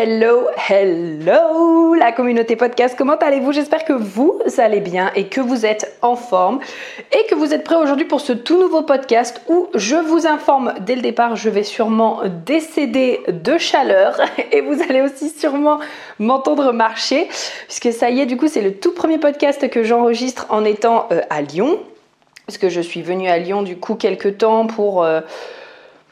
Hello, hello la communauté podcast, comment allez-vous? J'espère que vous allez bien et que vous êtes en forme et que vous êtes prêts aujourd'hui pour ce tout nouveau podcast où je vous informe dès le départ, je vais sûrement décéder de chaleur et vous allez aussi sûrement m'entendre marcher puisque ça y est, du coup c'est le tout premier podcast que j'enregistre en étant euh, à Lyon parce que je suis venue à Lyon du coup quelques temps pour... Euh,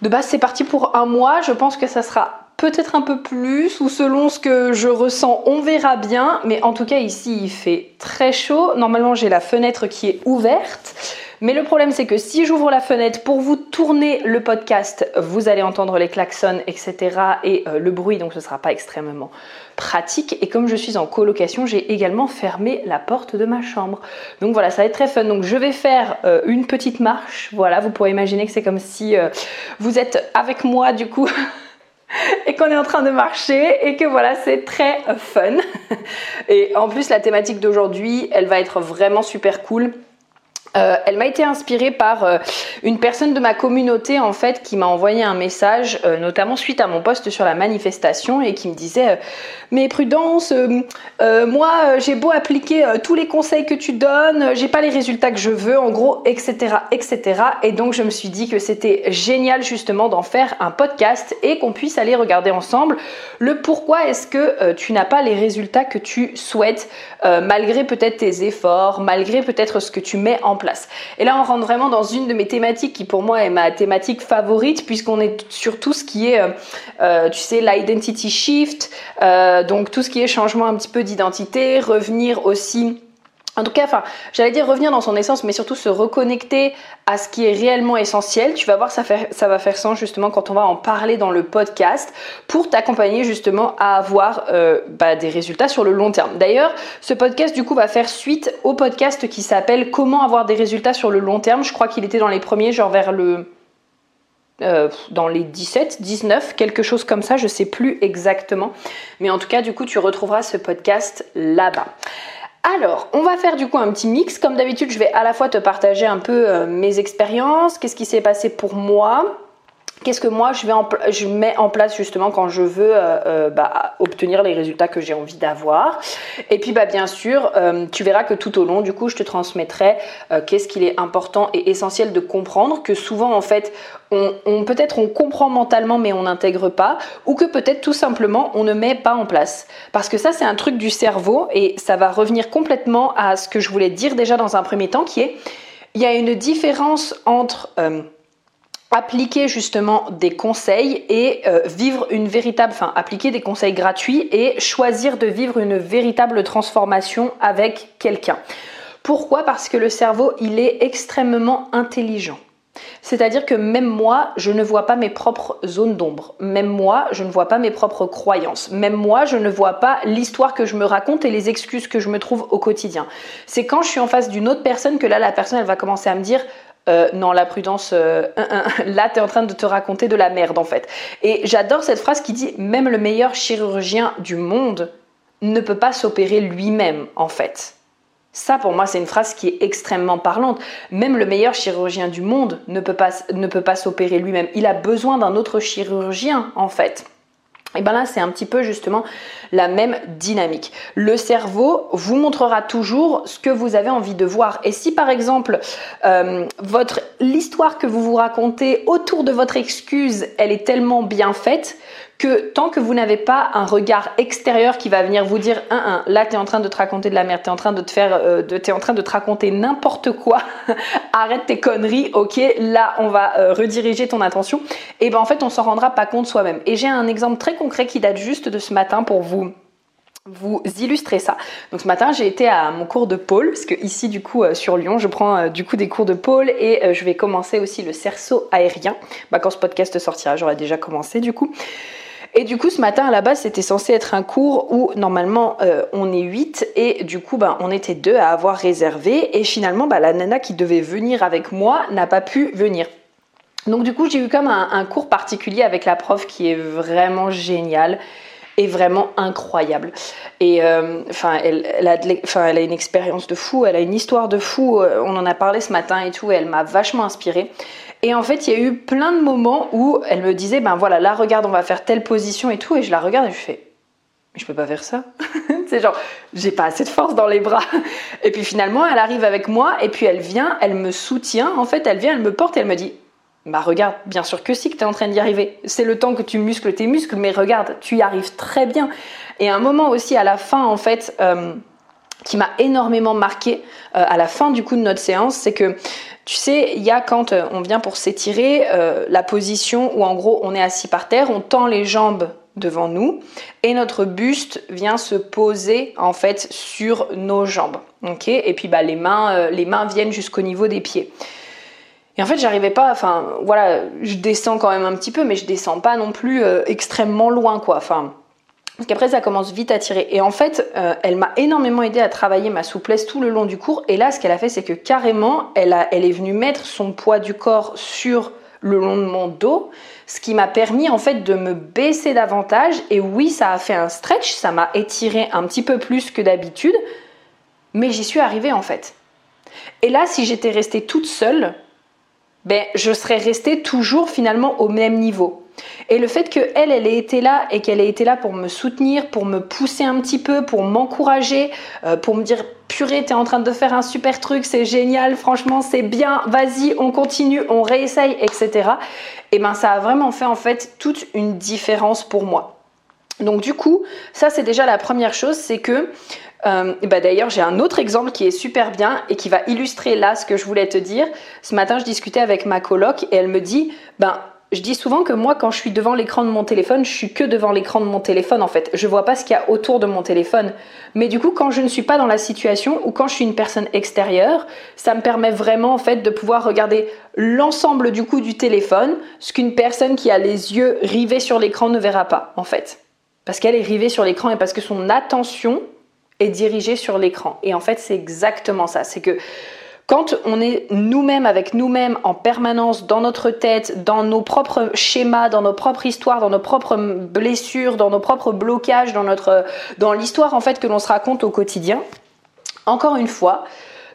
de base c'est parti pour un mois, je pense que ça sera peut-être un peu plus ou selon ce que je ressens, on verra bien. Mais en tout cas, ici, il fait très chaud. Normalement, j'ai la fenêtre qui est ouverte. Mais le problème, c'est que si j'ouvre la fenêtre pour vous tourner le podcast, vous allez entendre les klaxons, etc. et euh, le bruit, donc ce ne sera pas extrêmement pratique. Et comme je suis en colocation, j'ai également fermé la porte de ma chambre. Donc voilà, ça va être très fun. Donc je vais faire euh, une petite marche. Voilà, vous pourrez imaginer que c'est comme si euh, vous êtes avec moi, du coup. et qu'on est en train de marcher et que voilà, c'est très fun. Et en plus, la thématique d'aujourd'hui, elle va être vraiment super cool. Euh, elle m'a été inspirée par euh, une personne de ma communauté en fait qui m'a envoyé un message, euh, notamment suite à mon post sur la manifestation et qui me disait mais prudence, moi j'ai beau appliquer tous les conseils que tu donnes, j'ai pas les résultats que je veux, en gros, etc., etc. Et donc je me suis dit que c'était génial justement d'en faire un podcast et qu'on puisse aller regarder ensemble le pourquoi est-ce que tu n'as pas les résultats que tu souhaites malgré peut-être tes efforts, malgré peut-être ce que tu mets en place et là, on rentre vraiment dans une de mes thématiques qui pour moi est ma thématique favorite puisqu'on est sur tout ce qui est, euh, euh, tu sais, l'identity shift, euh, donc tout ce qui est changement un petit peu d'identité, revenir aussi en tout cas, enfin, j'allais dire revenir dans son essence, mais surtout se reconnecter à ce qui est réellement essentiel. Tu vas voir, ça, va faire sens justement quand on va en parler dans le podcast pour t'accompagner justement à avoir euh, bah, des résultats sur le long terme. D'ailleurs, ce podcast du coup va faire suite au podcast qui s'appelle Comment avoir des résultats sur le long terme. Je crois qu'il était dans les premiers, genre vers le euh, dans les 17, 19, quelque chose comme ça, je sais plus exactement. Mais en tout cas, du coup, tu retrouveras ce podcast là-bas. Alors, on va faire du coup un petit mix. Comme d'habitude, je vais à la fois te partager un peu euh, mes expériences, qu'est-ce qui s'est passé pour moi, Qu'est-ce que moi je, vais je mets en place justement quand je veux euh, euh, bah, obtenir les résultats que j'ai envie d'avoir Et puis bah, bien sûr, tu verras que tout au long du coup je te transmettrai qu'est-ce qu'il est important et essentiel de comprendre, que souvent en fait on, peut-être on comprend mentalement mais on n'intègre pas, ou que peut-être tout simplement on ne met pas en place. Parce que ça c'est un truc du cerveau et ça va revenir complètement à ce que je voulais dire déjà dans un premier temps, qui est il y a une différence entre euh, appliquer justement des conseils et euh, vivre une véritable, enfin appliquer des conseils gratuits et choisir de vivre une véritable transformation avec quelqu'un. Pourquoi? Parce que le cerveau, il est extrêmement intelligent. C'est-à-dire que même moi, je ne vois pas mes propres zones d'ombre. Même moi, je ne vois pas mes propres croyances. Même moi, je ne vois pas l'histoire que je me raconte et les excuses que je me trouve au quotidien. C'est quand je suis en face d'une autre personne que là, la personne, elle va commencer à me dire euh, non, la prudence, euh, là, tu es en train de te raconter de la merde en fait. Et j'adore cette phrase qui dit même le meilleur chirurgien du monde ne peut pas s'opérer lui-même en fait. Ça, pour moi, c'est une phrase qui est extrêmement parlante. Même le meilleur chirurgien du monde ne peut pas, ne peut pas s'opérer lui-même. Il a besoin d'un autre chirurgien, en fait. Et bien là, c'est un petit peu justement la même dynamique. Le cerveau vous montrera toujours ce que vous avez envie de voir. Et si par exemple, euh, l'histoire que vous vous racontez autour de votre excuse, elle est tellement bien faite que tant que vous n'avez pas un regard extérieur qui va venir vous dire un, un là tu es en train de te raconter de la merde, tu es en train de te faire euh, de es en train de te raconter n'importe quoi. Arrête tes conneries. OK, là on va euh, rediriger ton attention. Et ben en fait, on s'en rendra pas compte soi-même. Et j'ai un exemple très concret qui date juste de ce matin pour vous vous illustrer ça. Donc ce matin, j'ai été à mon cours de pôle, parce que ici, du coup, euh, sur Lyon, je prends du coup des cours de pôle et je vais commencer aussi le cerceau aérien. Bah, quand ce podcast sortira, j'aurai déjà commencé du coup. Et du coup, ce matin, à la base, c'était censé être un cours où normalement on est 8 et du coup, bah, on était deux à avoir réservé. Et finalement, bah, la nana qui devait venir avec moi n'a pas pu venir. Donc du coup, j'ai eu comme un, cours particulier avec la prof qui est vraiment géniale est vraiment incroyable. Et euh, elle, a elle a une expérience de fou, elle a une histoire de fou. Euh, on en a parlé ce matin et tout, et elle m'a vachement inspirée. Et en fait, il y a eu plein de moments où elle me disait, ben voilà, là, regarde, on va faire telle position et tout, et je la regarde et je fais, je peux pas faire ça. c'est genre, j'ai pas assez de force dans les bras. Et puis finalement, elle arrive avec moi, et puis elle vient, elle me soutient. En fait, elle vient, elle me porte, et elle me dit, bah regarde, bien sûr que si, que tu es en train d'y arriver. C'est le temps que tu muscles tes muscles, mais regarde, tu y arrives très bien. Et un moment aussi à la fin, en fait, euh, qui m'a énormément marqué euh, à la fin du coup de notre séance, c'est que tu sais, il y a quand euh, on vient pour s'étirer, la position où en gros on est assis par terre, on tend les jambes devant nous et notre buste vient se poser en fait sur nos jambes. et puis bah, les, mains, viennent jusqu'au niveau des pieds. Et en fait, j'arrivais pas, enfin, voilà, je descends quand même un petit peu, mais je descends pas non plus euh, extrêmement loin, quoi. Parce qu'après, ça commence vite à tirer. Et en fait, euh, elle m'a énormément aidé à travailler ma souplesse tout le long du cours. Et là, ce qu'elle a fait, c'est que carrément, elle, est venue mettre son poids du corps sur le long de mon dos, ce qui m'a permis en fait de me baisser davantage. Et oui, ça a fait un stretch, ça m'a étiré un petit peu plus que d'habitude, mais j'y suis arrivée en fait. Et là, si j'étais restée toute seule, ben, je serais restée toujours finalement au même niveau. Et le fait qu'elle, elle ait été là et qu'elle ait été là pour me soutenir, pour me pousser un petit peu, pour m'encourager, euh, pour me dire purée, t'es en train de faire un super truc, c'est génial, franchement, c'est bien, vas-y, on continue, on réessaye, etc. Et ben, ça a vraiment fait en fait toute une différence pour moi. Donc du coup, ça c'est déjà la première chose, c'est que euh, bah D'ailleurs, j'ai un autre exemple qui est super bien et qui va illustrer là ce que je voulais te dire. Ce matin, je discutais avec ma coloc et elle me dit, ben, je dis souvent que moi, quand je suis devant l'écran de mon téléphone, je suis que devant l'écran de mon téléphone en fait. Je vois pas ce qu'il y a autour de mon téléphone. Mais du coup, quand je ne suis pas dans la situation ou quand je suis une personne extérieure, ça me permet vraiment en fait de pouvoir regarder l'ensemble du coup du téléphone, ce qu'une personne qui a les yeux rivés sur l'écran ne verra pas en fait. Parce qu'elle est rivée sur l'écran et parce que son attention est dirigé sur l'écran. Et en fait, c'est exactement ça. C'est que quand on est nous-mêmes avec nous-mêmes en permanence dans notre tête, dans nos propres schémas, dans nos propres histoires, dans nos propres blessures, dans nos propres blocages, dans notre dans l'histoire en fait que l'on se raconte au quotidien. Encore une fois,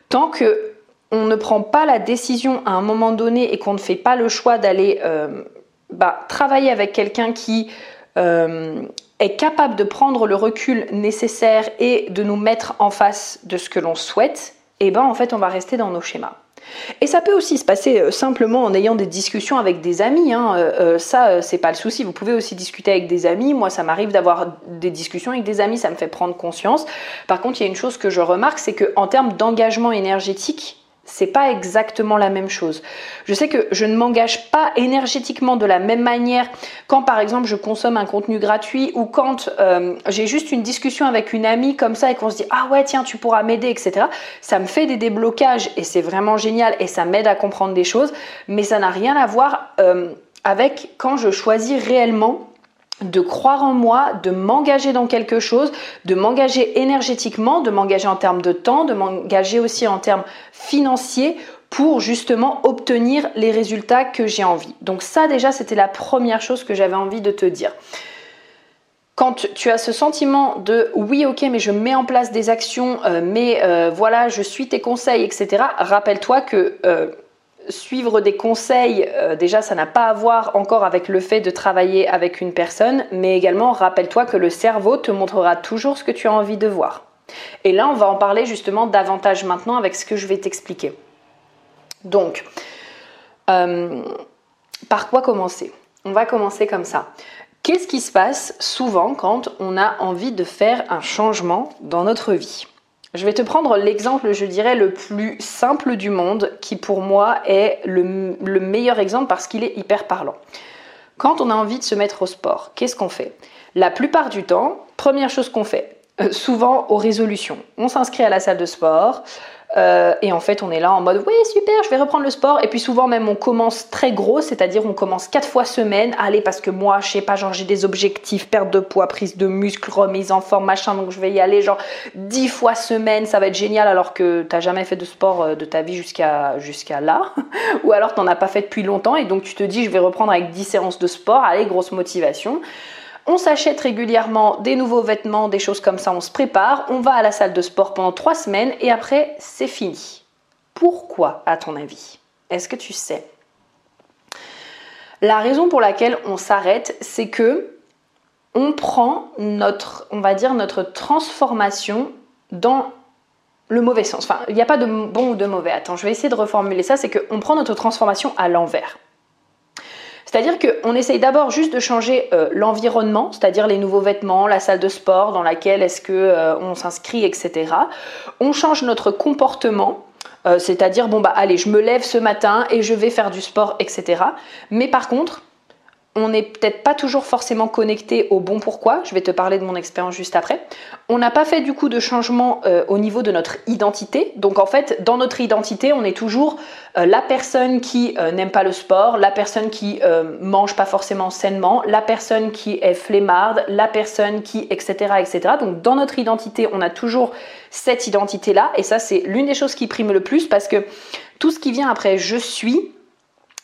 tant que on ne prend pas la décision à un moment donné et qu'on ne fait pas le choix d'aller euh, bah, travailler avec quelqu'un qui euh, est capable de prendre le recul nécessaire et de nous mettre en face de ce que l'on souhaite, eh ben en fait on va rester dans nos schémas. Et ça peut aussi se passer euh, simplement en ayant des discussions avec des amis. Hein. Euh, euh, ça, c'est pas le souci. Vous pouvez aussi discuter avec des amis. Moi, ça m'arrive d'avoir des discussions avec des amis. Ça me fait prendre conscience. Par contre, il y a une chose que je remarque, c'est que en termes d'engagement énergétique, c'est pas exactement la même chose. Je sais que je ne m'engage pas énergétiquement de la même manière quand par exemple je consomme un contenu gratuit ou quand euh, j'ai juste une discussion avec une amie comme ça et qu'on se dit ah ouais tiens tu pourras m'aider etc. Ça me fait des déblocages et c'est vraiment génial et ça m'aide à comprendre des choses mais ça n'a rien à voir euh, avec quand je choisis réellement de croire en moi, de m'engager dans quelque chose, de m'engager énergétiquement, de m'engager en termes de temps, de m'engager aussi en termes financiers pour justement obtenir les résultats que j'ai envie. Donc ça déjà, c'était la première chose que j'avais envie de te dire. Quand tu as ce sentiment de oui ok mais je mets en place des actions euh, mais euh, voilà je suis tes conseils etc rappelle-toi que euh, suivre des conseils, euh, déjà ça n'a pas à voir encore avec le fait de travailler avec une personne, mais également rappelle-toi que le cerveau te montrera toujours ce que tu as envie de voir. Et là on va en parler justement davantage maintenant avec ce que je vais t'expliquer. Donc, euh, par quoi commencer? On va commencer comme ça. Qu'est-ce qui se passe souvent quand on a envie de faire un changement dans notre vie? Je vais te prendre l'exemple, je dirais, le plus simple du monde, qui pour moi est le, meilleur exemple parce qu'il est hyper parlant. Quand on a envie de se mettre au sport, qu'est-ce qu'on fait? La plupart du temps, première chose qu'on fait, euh, souvent aux résolutions. On s'inscrit à la salle de sport, euh, et en fait, on est là en mode oui, super, je vais reprendre le sport. Et puis souvent, même, on commence très gros, c'est-à-dire on commence quatre fois semaine. Allez, parce que moi, je sais pas, genre j'ai des objectifs, perte de poids, prise de muscle, remise en forme, machin, donc je vais y aller genre dix fois semaine, ça va être génial alors que t'as jamais fait de sport euh, de ta vie jusqu'à jusqu'à là. Ou alors t'en as pas fait depuis longtemps et donc tu te dis je vais reprendre avec 10 séances de sport, allez, grosse motivation. On s'achète régulièrement des nouveaux vêtements, des choses comme ça, on se prépare, on va à la salle de sport pendant trois semaines et après c'est fini. Pourquoi à ton avis Est-ce que tu sais? La raison pour laquelle on s'arrête, c'est que on prend notre, on va dire, notre transformation dans le mauvais sens. Enfin, il n'y a pas de bon ou de mauvais. Attends, je vais essayer de reformuler ça. C'est qu'on prend notre transformation à l'envers. C'est-à-dire qu'on essaye d'abord juste de changer euh, l'environnement, c'est-à-dire les nouveaux vêtements, la salle de sport dans laquelle est-ce que euh, on s'inscrit, etc. On change notre comportement. Euh, c'est-à-dire, bon, bah allez, je me lève ce matin et je vais faire du sport, etc. Mais par contre, on n'est peut-être pas toujours forcément connecté au bon pourquoi. Je vais te parler de mon expérience juste après. On n'a pas fait du coup de changement euh, au niveau de notre identité. Donc en fait, dans notre identité, on est toujours euh, la personne qui euh, n'aime pas le sport, la personne qui mange pas forcément sainement, la personne qui est flemmarde, la personne qui, etc., etc. Donc dans notre identité, on a toujours cette identité-là. Et ça, c'est l'une des choses qui prime le plus parce que tout ce qui vient après je suis,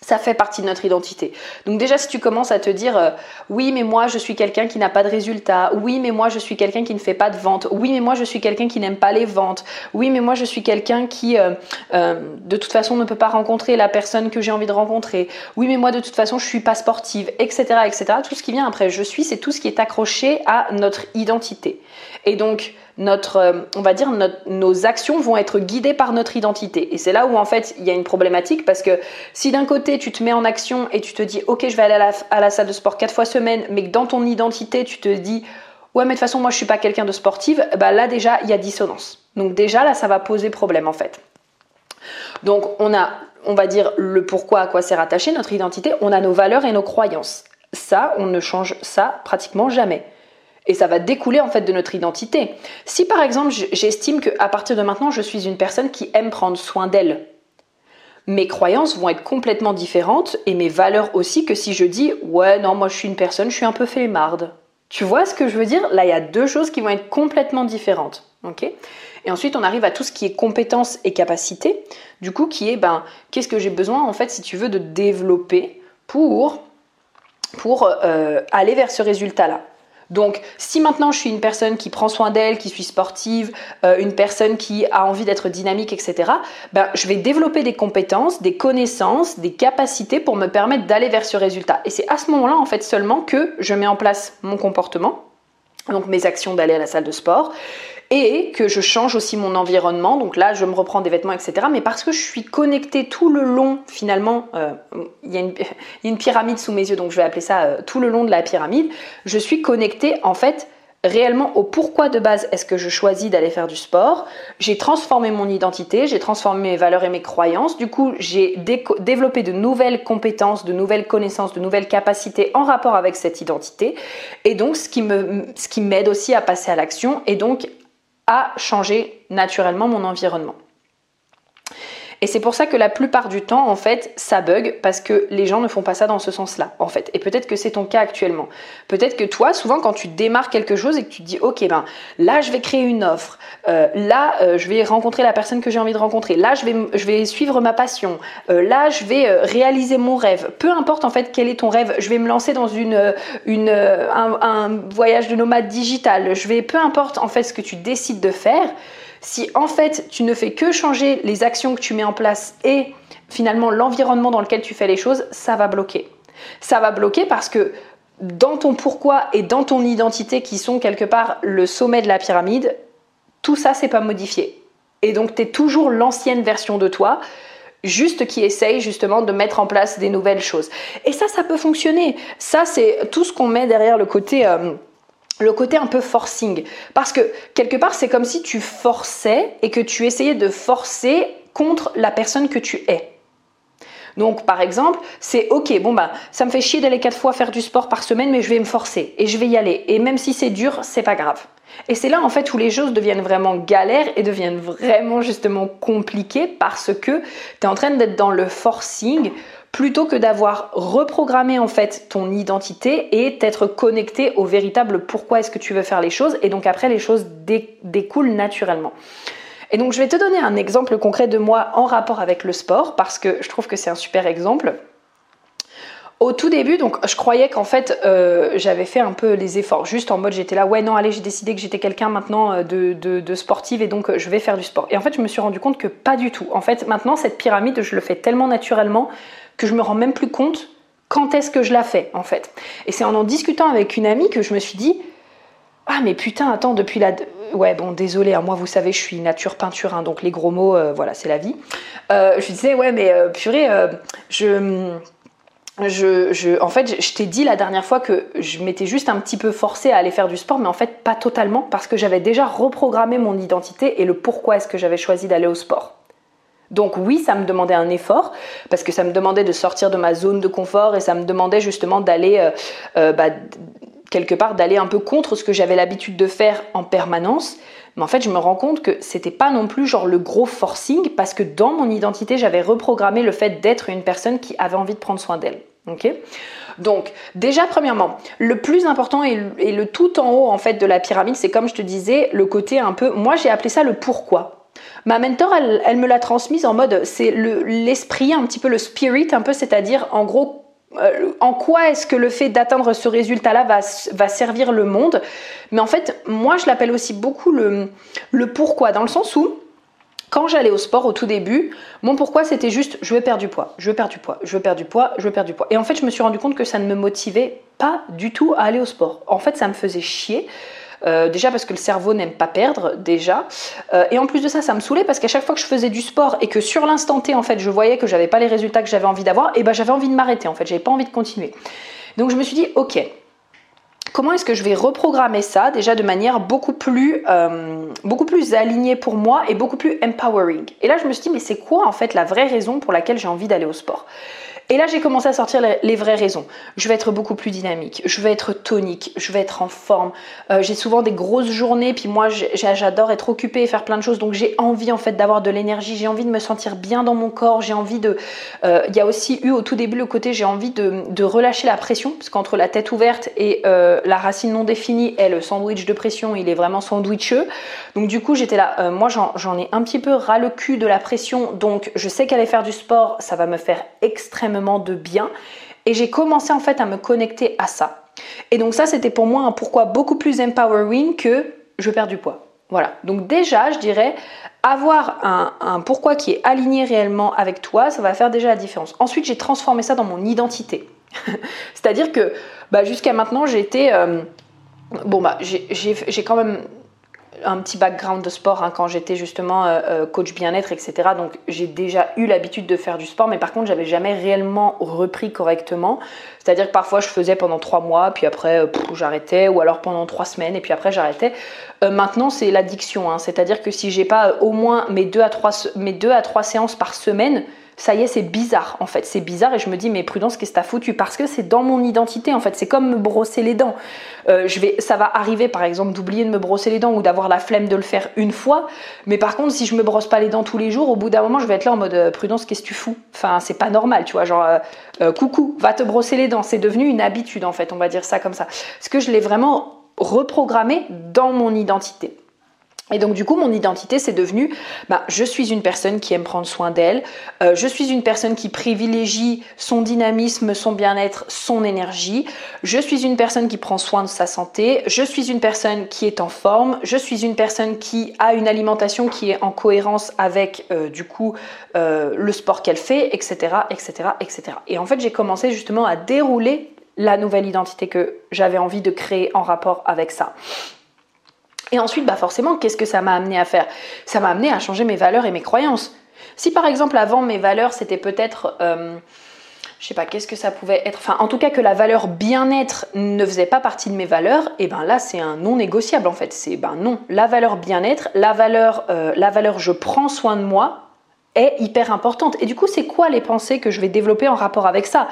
ça fait partie de notre identité. Donc déjà, si tu commences à te dire, euh, oui, mais moi, je suis quelqu'un qui n'a pas de résultats, oui, mais moi, je suis quelqu'un qui ne fait pas de vente, oui, mais moi, je suis quelqu'un qui n'aime pas les ventes, oui, mais moi, je suis quelqu'un qui, euh, euh, de toute façon, ne peut pas rencontrer la personne que j'ai envie de rencontrer, oui, mais moi, de toute façon, je suis pas sportive, etc., etc. Tout ce qui vient après je suis, c'est tout ce qui est accroché à notre identité. Et donc, notre, euh, on va dire, nos actions vont être guidées par notre identité. Et c'est là où en fait il y a une problématique parce que si d'un côté tu te mets en action et tu te dis ok je vais aller à la, salle de sport quatre fois semaine, mais que dans ton identité tu te dis ouais mais de toute façon moi je suis pas quelqu'un de sportive, bah là déjà il y a dissonance. Donc déjà là ça va poser problème en fait. Donc on a, on va dire le pourquoi à quoi c'est rattaché notre identité, on a nos valeurs et nos croyances. Ça on ne change ça pratiquement jamais. Et ça va découler en fait de notre identité. Si par exemple j'estime qu'à partir de maintenant je suis une personne qui aime prendre soin d'elle, mes croyances vont être complètement différentes et mes valeurs aussi que si je dis ouais non moi je suis une personne, je suis un peu flemmarde. Tu vois ce que je veux dire? Là il y a deux choses qui vont être complètement différentes. et ensuite on arrive à tout ce qui est compétences et capacités. Du coup qui est ben qu'est-ce que j'ai besoin en fait si tu veux de développer pour euh, aller vers ce résultat là. Donc, si maintenant je suis une personne qui prend soin d'elle, qui suis sportive, euh, une personne qui a envie d'être dynamique, etc., ben, je vais développer des compétences, des connaissances, des capacités pour me permettre d'aller vers ce résultat. Et c'est à ce moment-là, en fait, seulement que je mets en place mon comportement, donc mes actions d'aller à la salle de sport, et que je change aussi mon environnement. Donc là, je me reprends des vêtements, etc. Mais parce que je suis connectée tout le long, finalement, euh, il, y a une, pyramide sous mes yeux, donc je vais appeler ça euh, tout le long de la pyramide. Je suis connectée en fait réellement au pourquoi de base est-ce que je choisis d'aller faire du sport. J'ai transformé mon identité, j'ai transformé mes valeurs et mes croyances. Du coup, j'ai développé de nouvelles compétences, de nouvelles connaissances, de nouvelles capacités en rapport avec cette identité. Et donc, ce qui m'aide aussi à passer à l'action et donc à changer naturellement mon environnement. Et c'est pour ça que la plupart du temps, en fait, ça bug parce que les gens ne font pas ça dans ce sens-là, en fait. Et peut-être que c'est ton cas actuellement. Peut-être que toi, souvent, quand tu démarres quelque chose et que tu te dis, ok, ben là, je vais créer une offre, euh, là, euh, je vais rencontrer la personne que j'ai envie de rencontrer, là, je vais, je vais suivre ma passion, euh, là, je vais réaliser mon rêve. Peu importe, en fait, quel est ton rêve, je vais me lancer dans une, un, un voyage de nomade digital, je vais, peu importe, en fait, ce que tu décides de faire si en fait tu ne fais que changer les actions que tu mets en place et finalement l'environnement dans lequel tu fais les choses, ça va bloquer. Ça va bloquer parce que dans ton pourquoi et dans ton identité qui sont quelque part le sommet de la pyramide, tout ça c'est pas modifié. Et donc tu es toujours l'ancienne version de toi, juste qui essaye justement de mettre en place des nouvelles choses. Et ça, ça peut fonctionner. Ça, c'est tout ce qu'on met derrière le côté... Euh, le côté un peu forcing. Parce que quelque part, c'est comme si tu forçais et que tu essayais de forcer contre la personne que tu es. Donc par exemple, c'est ok, bon bah ça me fait chier d'aller quatre fois faire du sport par semaine, mais je vais me forcer et je vais y aller. Et même si c'est dur, c'est pas grave. Et c'est là en fait où les choses deviennent vraiment galères et deviennent vraiment justement compliquées parce que tu es en train d'être dans le forcing plutôt que d'avoir reprogrammé en fait ton identité et t'être connecté au véritable pourquoi est-ce que tu veux faire les choses et donc après les choses découlent naturellement. Et donc je vais te donner un exemple concret de moi en rapport avec le sport parce que je trouve que c'est un super exemple. Au tout début, donc je croyais qu'en fait euh, j'avais fait un peu les efforts, juste en mode j'étais là, ouais non allez j'ai décidé que j'étais quelqu'un maintenant euh, de, sportive et donc euh, je vais faire du sport. Et en fait je me suis rendu compte que pas du tout. En fait maintenant cette pyramide je le fais tellement naturellement que je me rends même plus compte quand est-ce que je la fais en fait. Et c'est en en discutant avec une amie que je me suis dit, ah mais putain attends depuis la ouais bon désolé hein, moi vous savez je suis nature peinture hein, donc les gros mots voilà c'est la vie je disais ouais mais purée je en fait, je t'ai dit la dernière fois que je m'étais juste un petit peu forcée à aller faire du sport, mais en fait pas totalement, parce que j'avais déjà reprogrammé mon identité et le pourquoi est-ce que j'avais choisi d'aller au sport. Donc oui, ça me demandait un effort, parce que ça me demandait de sortir de ma zone de confort et ça me demandait justement d'aller euh, euh, bah, quelque part, d'aller un peu contre ce que j'avais l'habitude de faire en permanence. Mais en fait, je me rends compte que c'était pas non plus genre le gros forcing parce que dans mon identité, j'avais reprogrammé le fait d'être une personne qui avait envie de prendre soin d'elle. Ok donc, déjà, premièrement, le plus important et le, tout en haut en fait de la pyramide, c'est comme je te disais, le côté un peu. Moi, j'ai appelé ça le pourquoi. Ma mentor, elle, me l'a transmise en mode, c'est l'esprit, un petit peu le spirit, un peu, c'est-à-dire en gros euh, en quoi est-ce que le fait d'atteindre ce résultat-là va, servir le monde? Mais en fait, moi, je l'appelle aussi beaucoup le pourquoi, dans le sens où quand j'allais au sport au tout début, mon pourquoi c'était juste je veux perdre du poids, je veux perdre du poids, je veux perdre du poids, je veux perdre du poids. Et en fait, je me suis rendu compte que ça ne me motivait pas du tout à aller au sport. En fait, ça me faisait chier. Euh, déjà parce que le cerveau n'aime pas perdre, déjà. Euh, et en plus de ça, ça me saoulait parce qu'à chaque fois que je faisais du sport et que sur l'instant T, en fait, je voyais que j'avais pas les résultats que j'avais envie d'avoir, et ben j'avais envie de m'arrêter, en fait, j'avais pas envie de continuer. Donc je me suis dit, ok, comment est-ce que je vais reprogrammer ça déjà de manière beaucoup plus, euh, beaucoup plus alignée pour moi et beaucoup plus empowering. Et là, je me suis dit, mais c'est quoi en fait la vraie raison pour laquelle j'ai envie d'aller au sport? Et là, j'ai commencé à sortir les, vraies raisons. Je vais être beaucoup plus dynamique, je vais être tonique, je vais être en forme. Euh, j'ai souvent des grosses journées, puis moi, j'adore être occupée et faire plein de choses, donc j'ai envie en fait d'avoir de l'énergie, j'ai envie de me sentir bien dans mon corps, j'ai envie de... Euh, il y a aussi eu au tout début le côté, j'ai envie de, relâcher la pression, parce qu'entre la tête ouverte et euh, la racine non définie, et le sandwich de pression, il est vraiment sandwicheux. Donc du coup, j'étais là, moi j'en ai un petit peu ras le cul de la pression, donc je sais qu'aller faire du sport, ça va me faire extrêmement de bien. Et j'ai commencé en fait à me connecter à ça. Et donc ça, c'était pour moi un pourquoi beaucoup plus empowering que je perds du poids. Voilà. Donc déjà, je dirais, avoir un, pourquoi qui est aligné réellement avec toi, ça va faire déjà la différence. Ensuite, j'ai transformé ça dans mon identité. C'est-à-dire que bah, jusqu'à maintenant, j'étais... Euh, bon, bah, j'ai quand même un petit background de sport hein, quand j'étais justement euh, euh, coach bien-être, etc. Donc j'ai déjà eu l'habitude de faire du sport, mais par contre j'avais jamais réellement repris correctement. C'est-à-dire que parfois je faisais pendant trois mois, puis après euh, j'arrêtais, ou alors pendant trois semaines, et puis après j'arrêtais. maintenant c'est l'addiction, hein. c'est-à-dire que si j'ai pas au moins mes deux à trois, mes deux à trois séances par semaine, ça y est, c'est bizarre en fait. C'est bizarre et je me dis, mais prudence, qu'est-ce que t'as foutu? Parce que c'est dans mon identité en fait. C'est comme me brosser les dents. Euh, ça va arriver par exemple d'oublier de me brosser les dents ou d'avoir la flemme de le faire une fois. Mais par contre, si je me brosse pas les dents tous les jours, au bout d'un moment, je vais être là en mode euh, prudence, qu'est-ce que tu fous? Enfin, c'est pas normal, tu vois. Genre, euh, coucou, va te brosser les dents. C'est devenu une habitude en fait, on va dire ça comme ça. Parce que je l'ai vraiment reprogrammé dans mon identité. Et donc du coup, mon identité, c'est devenu, bah, je suis une personne qui aime prendre soin d'elle, euh, je suis une personne qui privilégie son dynamisme, son bien-être, son énergie, je suis une personne qui prend soin de sa santé, je suis une personne qui est en forme, je suis une personne qui a une alimentation qui est en cohérence avec euh, du coup euh, le sport qu'elle fait, etc., etc., etc. Et en fait, j'ai commencé justement à dérouler la nouvelle identité que j'avais envie de créer en rapport avec ça. Et ensuite, bah forcément, qu'est-ce que ça m'a amené à faire? Ça m'a amené à changer mes valeurs et mes croyances. Si par exemple avant mes valeurs c'était peut-être, euh, je sais pas, qu'est-ce que ça pouvait être, enfin en tout cas que la valeur bien-être ne faisait pas partie de mes valeurs, et eh ben là c'est un non négociable en fait. C'est ben non, la valeur bien-être, la valeur, euh, la valeur je prends soin de moi, hyper importante. Et du coup, c'est quoi les pensées que je vais développer en rapport avec ça?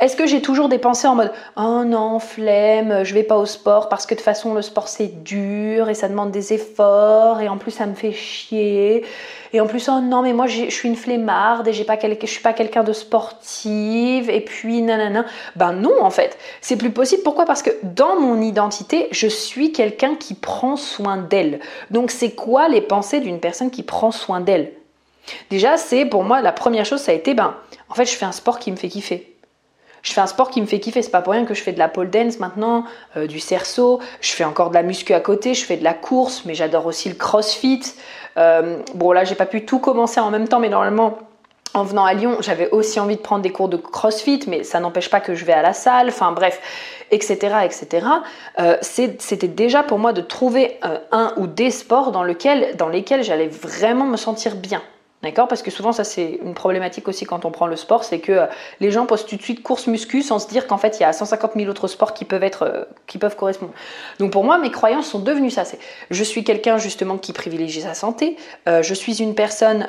Est-ce que j'ai toujours des pensées en mode oh non, flemme, je vais pas au sport parce que de toute façon le sport c'est dur et ça demande des efforts et en plus ça me fait chier et en plus oh non mais moi je suis une flemmarde et j'ai pas je suis pas quelqu'un de sportive et puis nanana. Ben non en fait, c'est plus possible. Pourquoi? Parce que dans mon identité, je suis quelqu'un qui prend soin d'elle. Donc c'est quoi les pensées d'une personne qui prend soin d'elle? Déjà, c'est pour moi la première chose, ça a été ben, en fait, je fais un sport qui me fait kiffer. Je fais un sport qui me fait kiffer. C'est pas pour rien que je fais de la pole dance maintenant, euh, du cerceau. Je fais encore de la muscu à côté. Je fais de la course, mais j'adore aussi le crossfit. Euh, bon, là, j'ai pas pu tout commencer en même temps, mais normalement, en venant à Lyon, j'avais aussi envie de prendre des cours de crossfit, mais ça n'empêche pas que je vais à la salle. Enfin, bref, etc. etc. Euh, c'était déjà pour moi de trouver un ou des sports dans, lesquels j'allais vraiment me sentir bien. D'accord? Parce que souvent, ça, c'est une problématique aussi quand on prend le sport, c'est que euh, les gens posent tout de suite course muscu sans se dire qu'en fait, il y a 150 000 autres sports qui peuvent, être, euh, qui peuvent correspondre. Donc pour moi, mes croyances sont devenues ça. C'est, je suis quelqu'un justement qui privilégie sa santé, euh, je suis une personne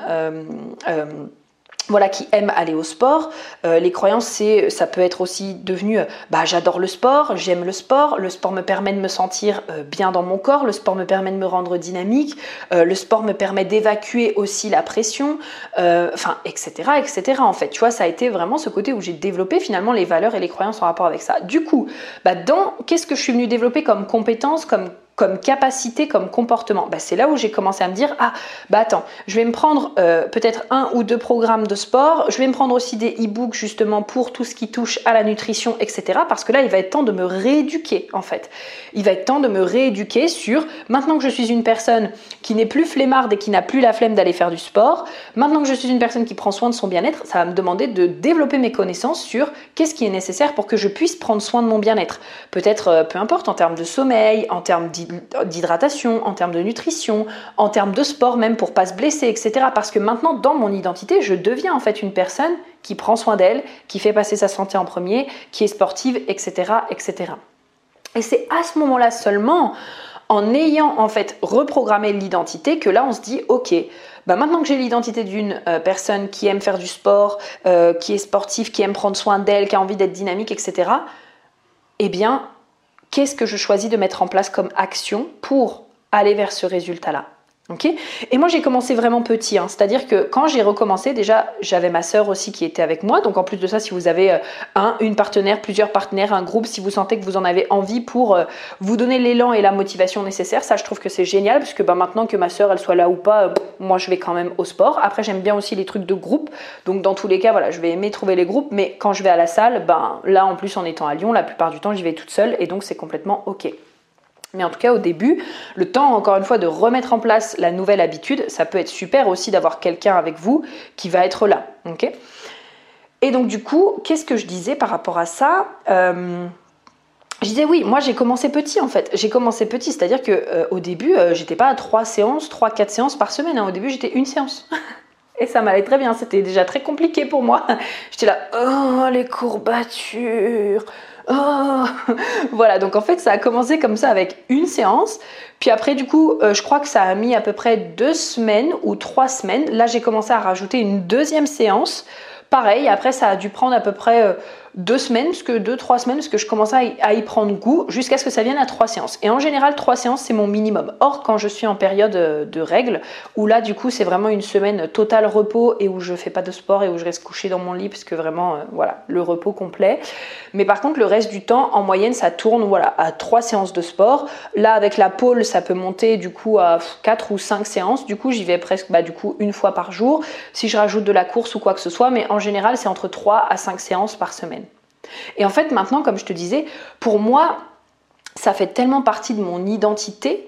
voilà, qui aiment aller au sport. Euh, les croyances, c'est, ça peut être aussi devenu, euh, bah, j'adore le sport, j'aime le sport, le sport me permet de me sentir euh, bien dans mon corps, le sport me permet de me rendre dynamique, le sport me permet d'évacuer aussi la pression, enfin, etc., etc. En fait, tu vois, ça a été vraiment ce côté où j'ai développé finalement les valeurs et les croyances en rapport avec ça. Du coup, bah, dans qu'est-ce que je suis venue développer comme compétence, comme comme capacité, comme comportement bah, C'est là où j'ai commencé à me dire, ah, bah attends, je vais me prendre euh, peut-être un ou deux programmes de sport, je vais me prendre aussi des e-books justement pour tout ce qui touche à la nutrition, etc. Parce que là, il va être temps de me rééduquer en fait. Il va être temps de me rééduquer sur, maintenant que je suis une personne qui n'est plus flemmarde et qui n'a plus la flemme d'aller faire du sport, maintenant que je suis une personne qui prend soin de son bien-être, ça va me demander de développer mes connaissances sur qu'est-ce qui est nécessaire pour que je puisse prendre soin de mon bien-être. Peut-être, euh, peu importe, en termes de sommeil, en termes d'hydratation, en termes de nutrition, en termes de sport même pour pas se blesser, etc. Parce que maintenant, dans mon identité, je deviens en fait une personne qui prend soin d'elle, qui fait passer sa santé en premier, qui est sportive, etc. etc. Et c'est à ce moment-là seulement, en ayant en fait reprogrammé l'identité, que là on se dit, ok, bah maintenant que j'ai l'identité d'une euh, personne qui aime faire du sport, euh, qui est sportive, qui aime prendre soin d'elle, qui a envie d'être dynamique, etc., eh bien, qu'est-ce que je choisis de mettre en place comme action pour aller vers ce résultat-là et moi j'ai commencé vraiment petit, hein. c'est-à-dire que quand j'ai recommencé, déjà j'avais ma sœur aussi qui était avec moi, donc en plus de ça, si vous avez euh, un, une partenaire, plusieurs partenaires, un groupe, si vous sentez que vous en avez envie pour euh, vous donner l'élan et la motivation nécessaire, ça je trouve que c'est génial, parce que ben, maintenant que ma sœur elle soit là ou pas, euh, moi je vais quand même au sport. Après j'aime bien aussi les trucs de groupe, donc dans tous les cas, voilà, je vais aimer trouver les groupes, mais quand je vais à la salle, ben là en plus en étant à Lyon, la plupart du temps j'y vais toute seule, et donc c'est complètement ok. Mais en tout cas, au début, le temps, encore une fois, de remettre en place la nouvelle habitude, ça peut être super aussi d'avoir quelqu'un avec vous qui va être là. et donc, du coup, qu'est-ce que je disais par rapport à ça? Euh, je disais oui, moi j'ai commencé petit en fait. J'ai commencé petit, c'est-à-dire que euh, au début, euh, j'étais pas à 3 séances, 3 4 séances par semaine. Hein. Au début, j'étais une séance. Et ça m'allait très bien, c'était déjà très compliqué pour moi. J'étais là, oh les courbatures, oh Voilà, donc en fait ça a commencé comme ça avec une séance. Puis après du coup, euh, je crois que ça a mis à peu près deux semaines ou trois semaines. Là j'ai commencé à rajouter une deuxième séance. Pareil, après ça a dû prendre à peu près... Deux semaines, parce que deux, trois semaines, parce que je commençais à y, prendre goût jusqu'à ce que ça vienne à trois séances. Et en général, trois séances, c'est mon minimum. Or, quand je suis en période euh, de règles, où là, du coup, c'est vraiment une semaine totale repos et où je fais pas de sport et où je reste couché dans mon lit, parce que vraiment, euh, voilà, le repos complet. Mais par contre, le reste du temps, en moyenne, ça tourne, voilà, à trois séances de sport. Là, avec la pôle, ça peut monter, du coup, à quatre ou cinq séances. Du coup, j'y vais presque, bah, du coup, une fois par jour. Si je rajoute de la course ou quoi que ce soit, mais en général, c'est entre trois à cinq séances par semaine. Et en fait, maintenant, comme je te disais, pour moi, ça fait tellement partie de mon identité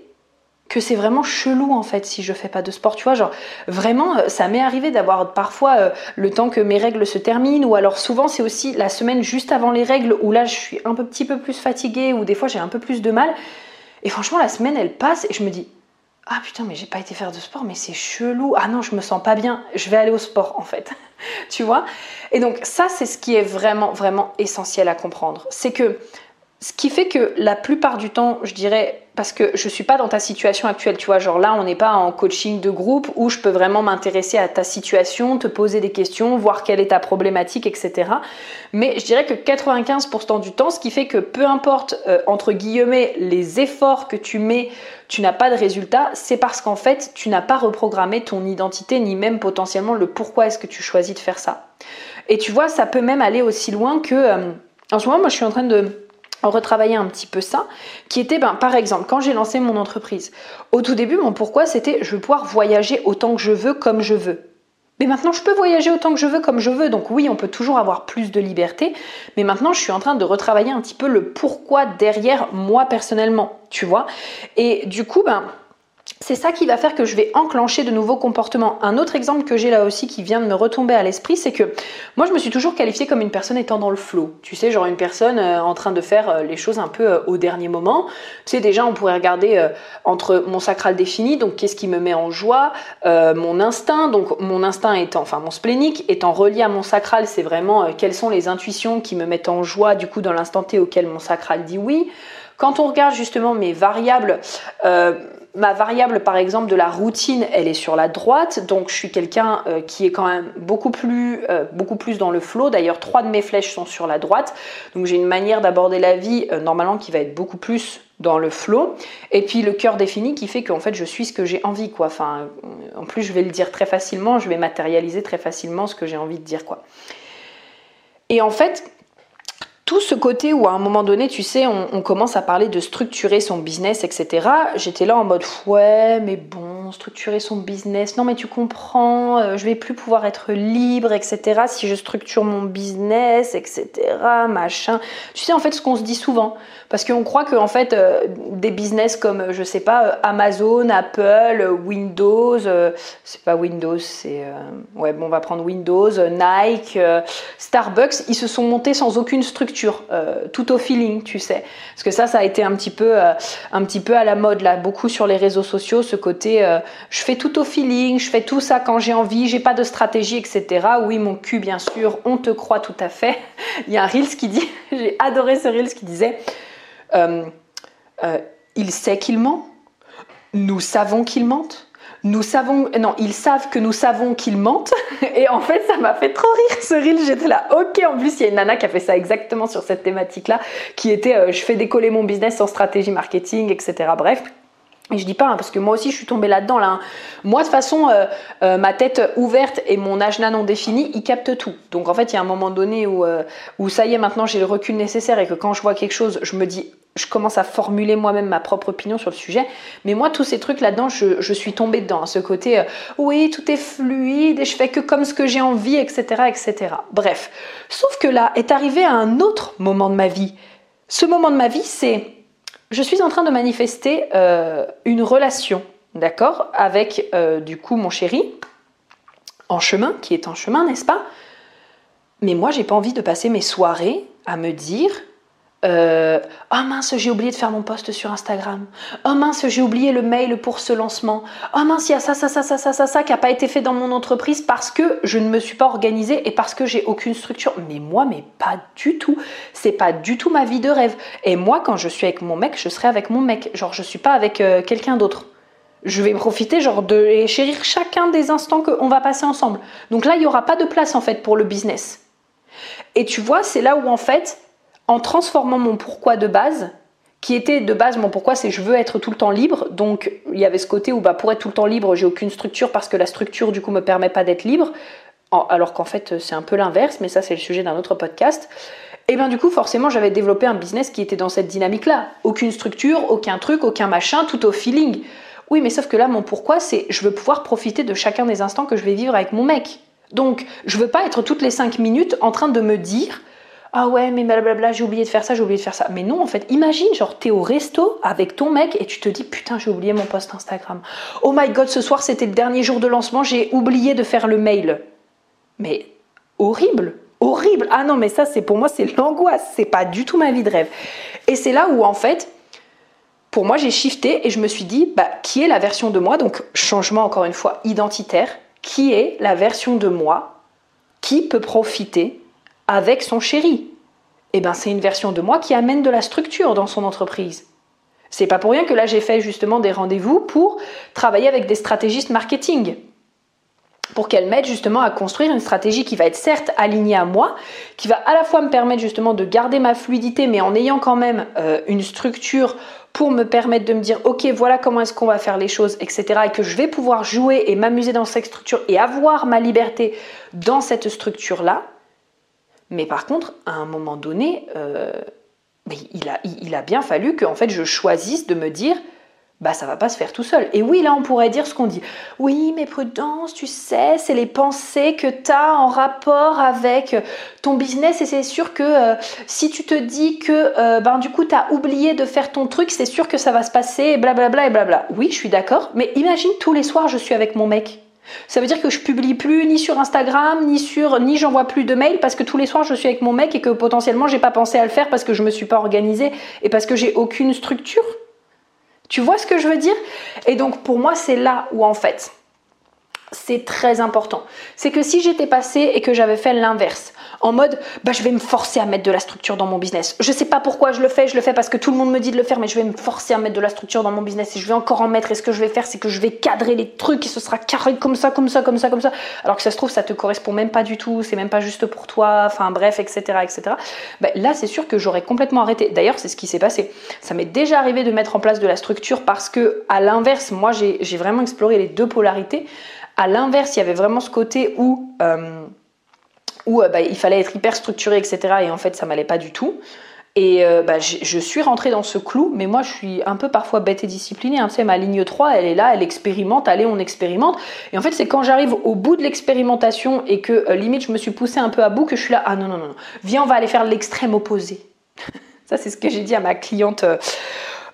que c'est vraiment chelou en fait si je fais pas de sport. Tu vois, genre vraiment, euh, ça m'est arrivé d'avoir parfois euh, le temps que mes règles se terminent, ou alors souvent c'est aussi la semaine juste avant les règles où là je suis un petit peu plus fatiguée, ou des fois j'ai un peu plus de mal. Et franchement, la semaine elle passe et je me dis ah putain, mais j'ai pas été faire de sport, mais c'est chelou. Ah non, je me sens pas bien. Je vais aller au sport en fait. tu vois? Et donc, ça, c'est ce qui est vraiment, vraiment essentiel à comprendre. C'est que ce qui fait que la plupart du temps, je dirais, parce que je suis pas dans ta situation actuelle, tu vois, genre là on n'est pas en coaching de groupe où je peux vraiment m'intéresser à ta situation, te poser des questions, voir quelle est ta problématique, etc. Mais je dirais que 95% du temps, ce qui fait que peu importe euh, entre guillemets les efforts que tu mets, tu n'as pas de résultat, c'est parce qu'en fait tu n'as pas reprogrammé ton identité ni même potentiellement le pourquoi est-ce que tu choisis de faire ça. Et tu vois, ça peut même aller aussi loin que euh, en ce moment moi je suis en train de retravailler un petit peu ça, qui était, ben, par exemple, quand j'ai lancé mon entreprise, au tout début, mon pourquoi, c'était je veux pouvoir voyager autant que je veux, comme je veux. Mais maintenant, je peux voyager autant que je veux, comme je veux. Donc oui, on peut toujours avoir plus de liberté. Mais maintenant, je suis en train de retravailler un petit peu le pourquoi derrière moi personnellement, tu vois. Et du coup, ben, c'est ça qui va faire que je vais enclencher de nouveaux comportements. Un autre exemple que j'ai là aussi qui vient de me retomber à l'esprit, c'est que moi je me suis toujours qualifiée comme une personne étant dans le flow. Tu sais, genre une personne euh, en train de faire euh, les choses un peu euh, au dernier moment. Tu sais, déjà on pourrait regarder entre mon sacral défini, donc qu'est-ce qui me met en joie, mon instinct, donc mon instinct étant, enfin mon splénique étant relié à mon sacral, c'est vraiment quelles sont les intuitions qui me mettent en joie du coup dans l'instant T auquel mon sacral dit oui. Quand on regarde justement mes variables, ma variable par exemple de la routine, elle est sur la droite, donc je suis quelqu'un euh, qui est quand même beaucoup plus, euh, beaucoup plus dans le flow. D'ailleurs, trois de mes flèches sont sur la droite, donc j'ai une manière d'aborder la vie euh, normalement qui va être beaucoup plus dans le flow. Et puis le cœur défini qui fait qu'en fait je suis ce que j'ai envie quoi. En plus je vais le dire très facilement, je vais matérialiser très facilement ce que j'ai envie de dire quoi. Et en fait, tout ce côté où à un moment donné, tu sais, on, commence à parler de structurer son business, etc. J'étais là en mode ouais, mais bon, structurer son business, non mais tu comprends, euh, je vais plus pouvoir être libre, etc. Si je structure mon business, etc. Machin. Tu sais en fait ce qu'on se dit souvent, parce qu'on croit que en fait euh, des business comme je sais pas euh, Amazon, Apple, Windows, c'est pas Windows, c'est ouais bon on va prendre Windows, Nike, Starbucks, ils se sont montés sans aucune structure euh, tout au feeling, tu sais. Parce que ça, ça a été un petit peu, euh, un petit peu à la mode là, beaucoup sur les réseaux sociaux, ce côté, euh, je fais tout au feeling, je fais tout ça quand j'ai envie, j'ai pas de stratégie, etc. Oui, mon cul, bien sûr, on te croit tout à fait. Il y a un reels qui dit, j'ai adoré ce reels qui disait, il sait qu'il ment, nous savons qu'il mente nous savons, non, ils savent que nous savons qu'ils mentent. Et en fait, ça m'a fait trop rire ce reel. J'étais là, ok. En plus, il y a une nana qui a fait ça exactement sur cette thématique-là, qui était, euh, je fais décoller mon business sans stratégie marketing, etc. Bref. Et je dis pas, hein, parce que moi aussi je suis tombée là-dedans. Là, hein. Moi, de toute façon, euh, euh, ma tête ouverte et mon ajna non défini, ils captent tout. Donc en fait, il y a un moment donné où, où ça y est, maintenant j'ai le recul nécessaire et que quand je vois quelque chose, je me dis, je commence à formuler moi-même ma propre opinion sur le sujet. Mais moi, tous ces trucs là-dedans, je, suis tombée dedans. Ce côté, euh, oui, tout est fluide et je fais que comme ce que j'ai envie, etc., etc. Bref. Sauf que là est arrivé un autre moment de ma vie. Ce moment de ma vie, c'est, je suis en train de manifester euh, une relation, d'accord, avec euh, du coup mon chéri, en chemin, qui est en chemin, n'est-ce pas? Mais moi, j'ai pas envie de passer mes soirées à me dire euh, oh mince, j'ai oublié de faire mon post sur Instagram. Oh mince, j'ai oublié le mail pour ce lancement. Oh mince, il y a ça, ça, ça, ça, ça, ça, ça qui n'a pas été fait dans mon entreprise parce que je ne me suis pas organisée et parce que j'ai aucune structure. Mais moi, mais pas du tout. C'est pas du tout ma vie de rêve. Et moi, quand je suis avec mon mec, je serai avec mon mec. Genre, je suis pas avec euh, quelqu'un d'autre. Je vais profiter genre de chérir chacun des instants qu'on va passer ensemble. Donc là, il n'y aura pas de place en fait pour le business. Et tu vois, c'est là où en fait, en transformant mon pourquoi de base, qui était de base mon pourquoi c'est je veux être tout le temps libre. Donc il y avait ce côté où bah, pour être tout le temps libre, j'ai aucune structure parce que la structure du coup me permet pas d'être libre. Alors qu'en fait c'est un peu l'inverse, mais ça c'est le sujet d'un autre podcast. Et bien du coup forcément j'avais développé un business qui était dans cette dynamique-là. Aucune structure, aucun truc, aucun machin, tout au feeling. Oui mais sauf que là mon pourquoi c'est je veux pouvoir profiter de chacun des instants que je vais vivre avec mon mec. Donc je veux pas être toutes les 5 minutes en train de me dire ah ouais, mais blablabla, j'ai oublié de faire ça, j'ai oublié de faire ça. Mais non, en fait, imagine, genre, t'es au resto avec ton mec et tu te dis, putain, j'ai oublié mon post Instagram. Oh my god, ce soir, c'était le dernier jour de lancement, j'ai oublié de faire le mail. Mais horrible, horrible. Ah non, mais ça, c'est pour moi, c'est l'angoisse, c'est pas du tout ma vie de rêve. Et c'est là où, en fait, pour moi, j'ai shifté et je me suis dit, bah, qui est la version de moi? Donc, changement encore une fois identitaire. Qui est la version de moi qui peut profiter avec son chéri. Eh bien, c'est une version de moi qui amène de la structure dans son entreprise. C'est pas pour rien que là j'ai fait justement des rendez-vous pour travailler avec des stratégistes marketing pour qu'elles m'aident justement à construire une stratégie qui va être certes alignée à moi, qui va à la fois me permettre justement de garder ma fluidité, mais en ayant quand même euh, une structure pour me permettre de me dire ok voilà comment est-ce qu'on va faire les choses etc et que je vais pouvoir jouer et m'amuser dans cette structure et avoir ma liberté dans cette structure là mais par contre à un moment donné euh, il, a, bien fallu que en fait je choisisse de me dire bah ça va pas se faire tout seul. Et oui, là on pourrait dire ce qu'on dit. Oui, mais prudence, tu sais, c'est les pensées que tu as en rapport avec ton business et c'est sûr que euh, si tu te dis que euh, ben du coup tu as oublié de faire ton truc, c'est sûr que ça va se passer et blablabla et blabla. Oui, je suis d'accord, mais imagine tous les soirs je suis avec mon mec. Ça veut dire que je publie plus ni sur Instagram, ni sur ni j'envoie plus de mails parce que tous les soirs je suis avec mon mec et que potentiellement j'ai pas pensé à le faire parce que je me suis pas organisée et parce que j'ai aucune structure. Tu vois ce que je veux dire? Et donc pour moi, c'est là où en fait, c'est très important. C'est que si j'étais passé et que j'avais fait l'inverse, en mode bah, je vais me forcer à mettre de la structure dans mon business. Je sais pas pourquoi je le fais, je le fais parce que tout le monde me dit de le faire, mais je vais me forcer à mettre de la structure dans mon business et je vais encore en mettre. Et ce que je vais faire, c'est que je vais cadrer les trucs et ce sera carré comme ça, comme ça, comme ça, comme ça. Alors que ça se trouve, ça te correspond même pas du tout, c'est même pas juste pour toi, enfin bref, etc. etc. Bah, là, c'est sûr que j'aurais complètement arrêté. D'ailleurs, c'est ce qui s'est passé. Ça m'est déjà arrivé de mettre en place de la structure parce que, à l'inverse, moi j'ai vraiment exploré les deux polarités. À l'inverse, il y avait vraiment ce côté où. Euh, où euh, bah, il fallait être hyper structuré, etc. Et en fait, ça m'allait pas du tout. Et euh, bah, je suis rentrée dans ce clou, mais moi je suis un peu parfois bête et disciplinée. Hein. Tu sais, ma ligne 3, elle est là, elle expérimente, allez, on expérimente. Et en fait, c'est quand j'arrive au bout de l'expérimentation et que limite je me suis poussée un peu à bout que je suis là, ah non, non, non, viens, on va aller faire l'extrême opposé. Ça, c'est ce que j'ai dit à ma cliente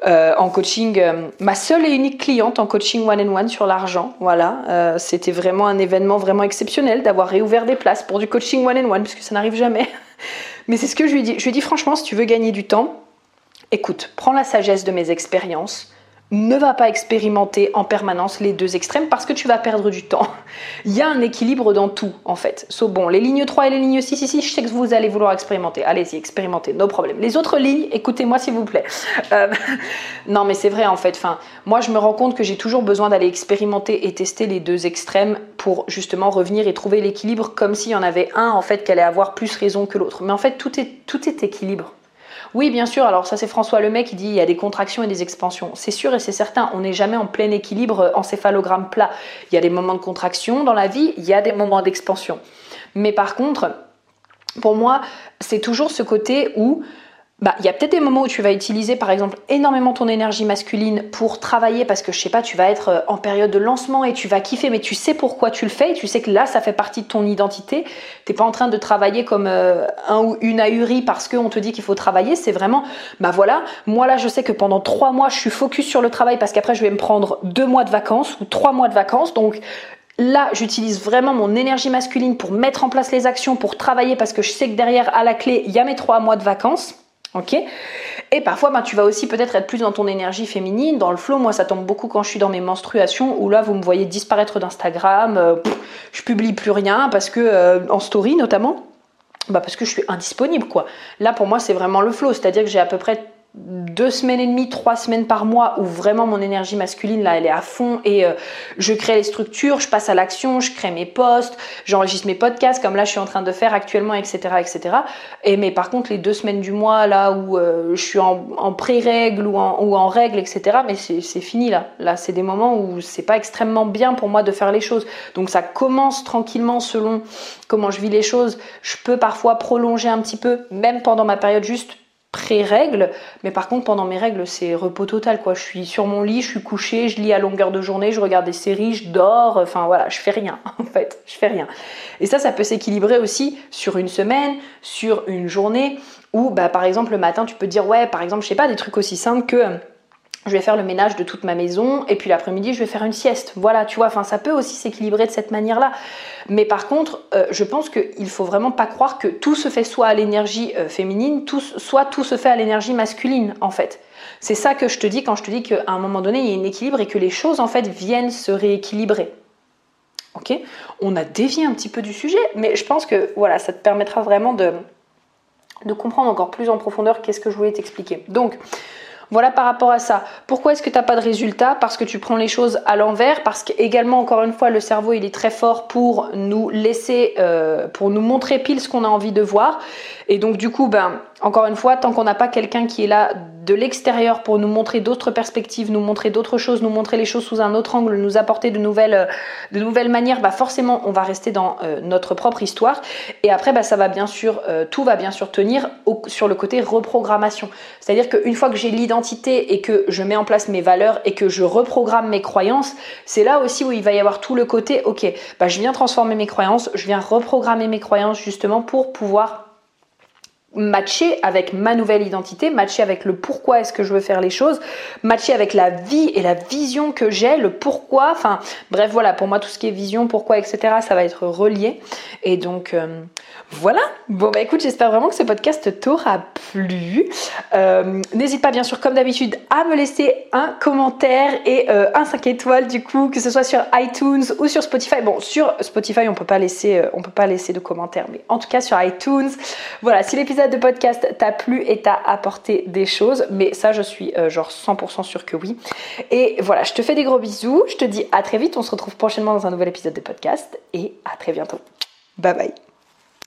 en coaching, euh, ma seule et unique cliente en coaching one and one sur l'argent. Voilà, euh, c'était vraiment un événement vraiment exceptionnel d'avoir réouvert des places pour du coaching one and one puisque ça n'arrive jamais. Mais c'est ce que je lui dit. Je lui dit franchement, si tu veux gagner du temps, écoute, prends la sagesse de mes expériences, ne va pas expérimenter en permanence les deux extrêmes parce que tu vas perdre du temps. Il y a un équilibre dans tout en fait. So, bon, les lignes 3 et les lignes 6 ici, je sais que vous allez vouloir expérimenter. Allez-y, expérimentez, no problème. Les autres lignes, écoutez-moi s'il vous plaît. Euh, non mais c'est vrai en fait. Enfin, moi je me rends compte que j'ai toujours besoin d'aller expérimenter et tester les deux extrêmes pour justement revenir et trouver l'équilibre comme s'il y en avait un en fait qui allait avoir plus raison que l'autre. Mais en fait tout est, tout est équilibre. Oui, bien sûr, alors ça c'est François Lemay qui dit il y a des contractions et des expansions. C'est sûr et c'est certain, on n'est jamais en plein équilibre encéphalogramme plat. Il y a des moments de contraction dans la vie, il y a des moments d'expansion. Mais par contre, pour moi, c'est toujours ce côté où bah, il y a peut-être des moments où tu vas utiliser par exemple énormément ton énergie masculine pour travailler parce que je sais pas, tu vas être euh, en période de lancement et tu vas kiffer, mais tu sais pourquoi tu le fais et tu sais que là ça fait partie de ton identité. T'es pas en train de travailler comme euh, un ou une ahurie parce qu'on te dit qu'il faut travailler. C'est vraiment, bah voilà, moi là je sais que pendant trois mois je suis focus sur le travail parce qu'après je vais me prendre deux mois de vacances ou trois mois de vacances, donc Là, j'utilise vraiment mon énergie masculine pour mettre en place les actions, pour travailler parce que je sais que derrière, à la clé, il y a mes trois mois de vacances. Ok Et parfois, ben, tu vas aussi peut-être être plus dans ton énergie féminine, dans le flow. Moi, ça tombe beaucoup quand je suis dans mes menstruations, où là, vous me voyez disparaître d'Instagram. Euh, je publie plus rien parce que, euh, en story notamment, bah parce que je suis indisponible, quoi. Là, pour moi, c'est vraiment le flow. C'est-à-dire que j'ai à peu près deux semaines et demie, trois semaines par mois où vraiment mon énergie masculine là elle est à fond et euh, je crée les structures, je passe à l'action, je crée mes posts, j'enregistre mes podcasts comme là je suis en train de faire actuellement, etc. etc. Et mais par contre les deux semaines du mois là où euh, je suis en, pré-règle ou en, ou en règle, etc. Mais c'est fini là. Là c'est des moments où c'est pas extrêmement bien pour moi de faire les choses. Donc ça commence tranquillement selon comment je vis les choses. Je peux parfois prolonger un petit peu, même pendant ma période juste pré-règles, mais par contre pendant mes règles c'est repos total quoi. Je suis sur mon lit, je suis couchée, je lis à longueur de journée, je regarde des séries, je dors, enfin voilà, je fais rien en fait, je fais rien. Et ça, ça peut s'équilibrer aussi sur une semaine, sur une journée, où bah par exemple le matin tu peux dire ouais par exemple je sais pas des trucs aussi simples que je vais faire le ménage de toute ma maison et puis l'après-midi je vais faire une sieste. Voilà, tu vois, enfin ça peut aussi s'équilibrer de cette manière-là. Mais par contre, euh, je pense qu'il faut vraiment pas croire que tout se fait soit à l'énergie euh, féminine, soit tout se fait à l'énergie masculine en fait. C'est ça que je te dis quand je te dis qu'à un moment donné il y a un équilibre et que les choses en fait viennent se rééquilibrer. Ok? On a dévié un petit peu du sujet, mais je pense que voilà, ça te permettra vraiment de, de comprendre encore plus en profondeur qu'est-ce que je voulais t'expliquer. Donc, Voilà par rapport à ça. Pourquoi est-ce que tu n'as pas de résultat? Parce que tu prends les choses à l'envers, parce qu'également, encore une fois, le cerveau, il est très fort pour nous laisser, euh, pour nous montrer pile ce qu'on a envie de voir. Et donc du coup, ben, encore une fois, tant qu'on n'a pas quelqu'un qui est là de l'extérieur pour nous montrer d'autres perspectives, nous montrer d'autres choses, nous montrer les choses sous un autre angle, nous apporter de nouvelles, euh, de nouvelles manières, bah forcément, on va rester dans euh, notre propre histoire. Et après, bah, ça va bien sûr, euh, tout va bien sûr tenir sur le côté reprogrammation. C'est-à-dire qu'une fois que j'ai l'identité et que je mets en place mes valeurs et que je reprogramme mes croyances, c'est là aussi où il va y avoir tout le côté, ok, bah, je viens transformer mes croyances, je viens reprogrammer mes croyances justement pour pouvoir matcher avec ma nouvelle identité, matcher avec le pourquoi est-ce que je veux faire les choses, matcher avec la vie et la vision que j'ai, le pourquoi, enfin bref voilà, pour moi tout ce qui est vision, pourquoi, etc., ça va être relié. Et donc euh, voilà, bon bah écoute, j'espère vraiment que ce podcast t'aura plu. Euh, n'hésite pas bien sûr comme d'habitude à me laisser un commentaire et euh, un 5 étoiles du coup, que ce soit sur iTunes ou sur Spotify. Bon, sur Spotify on peut pas laisser, on peut pas laisser de commentaires, mais en tout cas sur iTunes, voilà, si l'épisode de podcast t'a plu et t'a apporté des choses, mais ça je suis euh, genre 100% sûr que oui. Et voilà, je te fais des gros bisous, je te dis à très vite, on se retrouve prochainement dans un nouvel épisode de podcast et à très bientôt. Bye bye.